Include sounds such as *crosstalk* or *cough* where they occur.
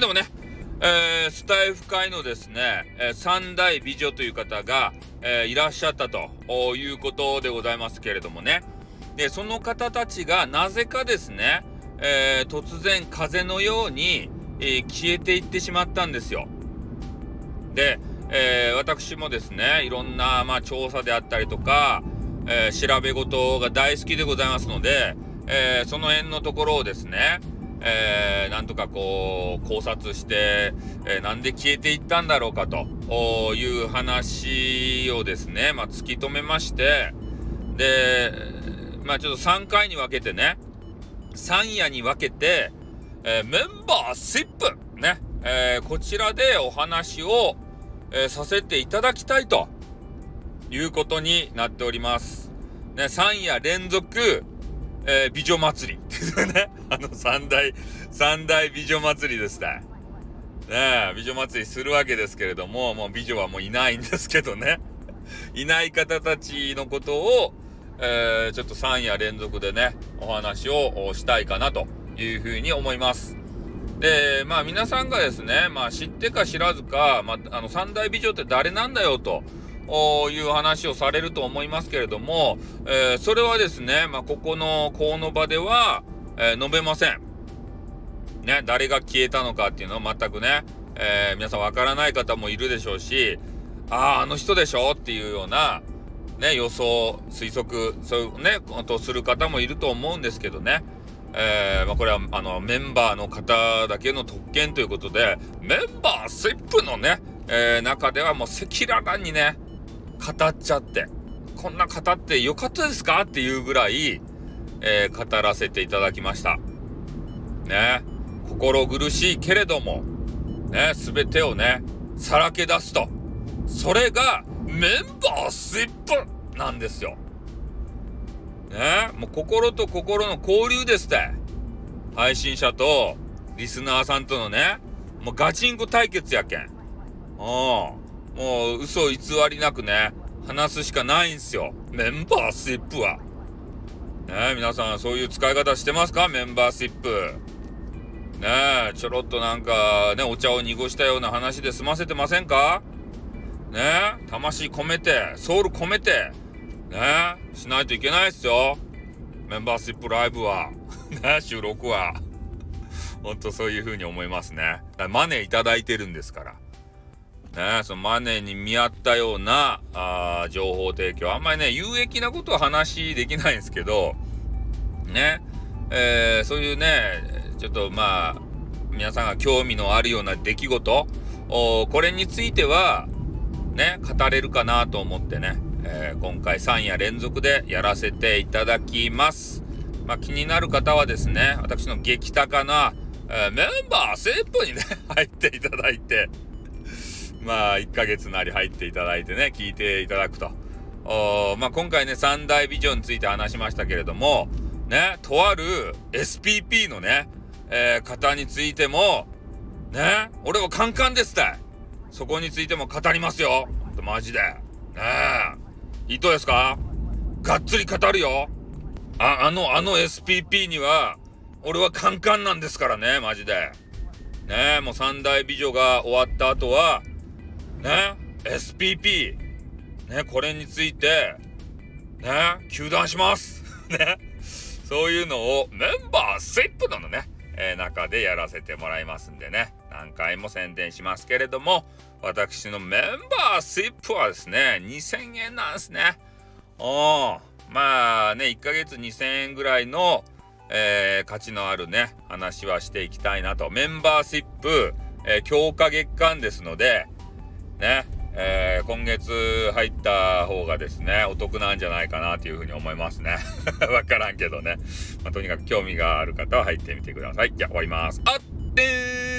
はいでもね、えー、スタイフ会のですね、えー、大美女という方が、えー、いらっしゃったということでございますけれどもねでその方たちがなぜかですね、えー、突然風のように、え、消えていってしまったんですよ。で、え、私もですねいろんな、まあ、調査であったりとか、え、調べ事が大好きでございますので、え、その辺のところをですねえー、なんとかこう考察して、えー、なんで消えていったんだろうかという話をですね、まあ、突き止めましてでまあちょっと3回に分けてね3夜に分けて、えー、メンバーシップね、えー、こちらでお話を、えー、させていただきたいということになっております。ね、3夜連続えー、美女祭りっていうね、あの三大、三大美女祭りですね。ね美女祭りするわけですけれども、もう美女はもういないんですけどね。いない方たちのことを、えー、ちょっと3夜連続でね、お話をしたいかなというふうに思います。で、まあ皆さんがですね、まあ知ってか知らずか、まあ、あの三大美女って誰なんだよと。いう話をされると思いますけれども、えー、それはですね、まあ、ここのこの場では、えー、述べません。ね、誰が消えたのかっていうのは全くね、えー、皆さんわからない方もいるでしょうし、ああ、あの人でしょっていうような、ね、予想、推測、そういうね、ことをする方もいると思うんですけどね。えー、まあ、これはあのメンバーの方だけの特権ということで、メンバーシップのね、えー、中ではもう赤裸々にね、語っちゃって、こんな語ってよかったですか？っていうぐらい、えー、語らせていただきました。ね。心苦しいけれども、ね、すべてをね、さらけ出すと。それがメンバーシップなんですよ。ね、もう心と心の交流ですって。配信者とリスナーさんとのね、もうガチンコ対決やけん。うん。もう嘘偽りなくね、話すしかないんすよ。メンバーシップは。ね皆さんそういう使い方してますか？メンバーシップ。ねちょろっとなんかね、お茶を濁したような話で済ませてませんか？ね魂込めて、ソウル込めて、ねしないといけないっすよ。メンバーシップライブは。*laughs* ね収録は。ほんとそういう風に思いますね。マネーいただいてるんですから。ね、そのマネーに見合ったようなあ情報提供あんまりね有益なことは話できないんですけどね、えー、そういうねちょっとまあ皆さんが興味のあるような出来事これについてはね語れるかなと思ってね、えー、今回3夜連続でやらせていただきます。まあ、気になる方はですね私の激高な、えー、メンバーセップにね *laughs* 入っていただいてまあ、1ヶ月なり入っていただいてね、聞いていただくと。おまあ、今回ね、三大ビジョンについて話しましたけれども、ね、とある SPP のね、えー、方についても、ね、俺はカンカンですって。そこについても語りますよ。マジで。ねえ。いいとですか？がっつり語るよ。あ、あの、あの SPP には、俺はカンカンなんですからね、マジで。ねえ、もう三大美女が終わった後は、ね、SPP、ね、これについて、ね、球団します。*laughs* ね、そういうのをメンバーシップのね、えー、中でやらせてもらいますんでね、何回も宣伝しますけれども、私のメンバーシップはですね、2000円なんですね。おまあね、1ヶ月2000円ぐらいの、えー、価値のあるね、話はしていきたいなと。メンバーシップ、えー、強化月間ですので、ね、えー、今月入った方がですね、お得なんじゃないかなというふうに思いますね。*laughs* わからんけどね。まあ、とにかく興味がある方は入ってみてください。じゃあ終わります。あってー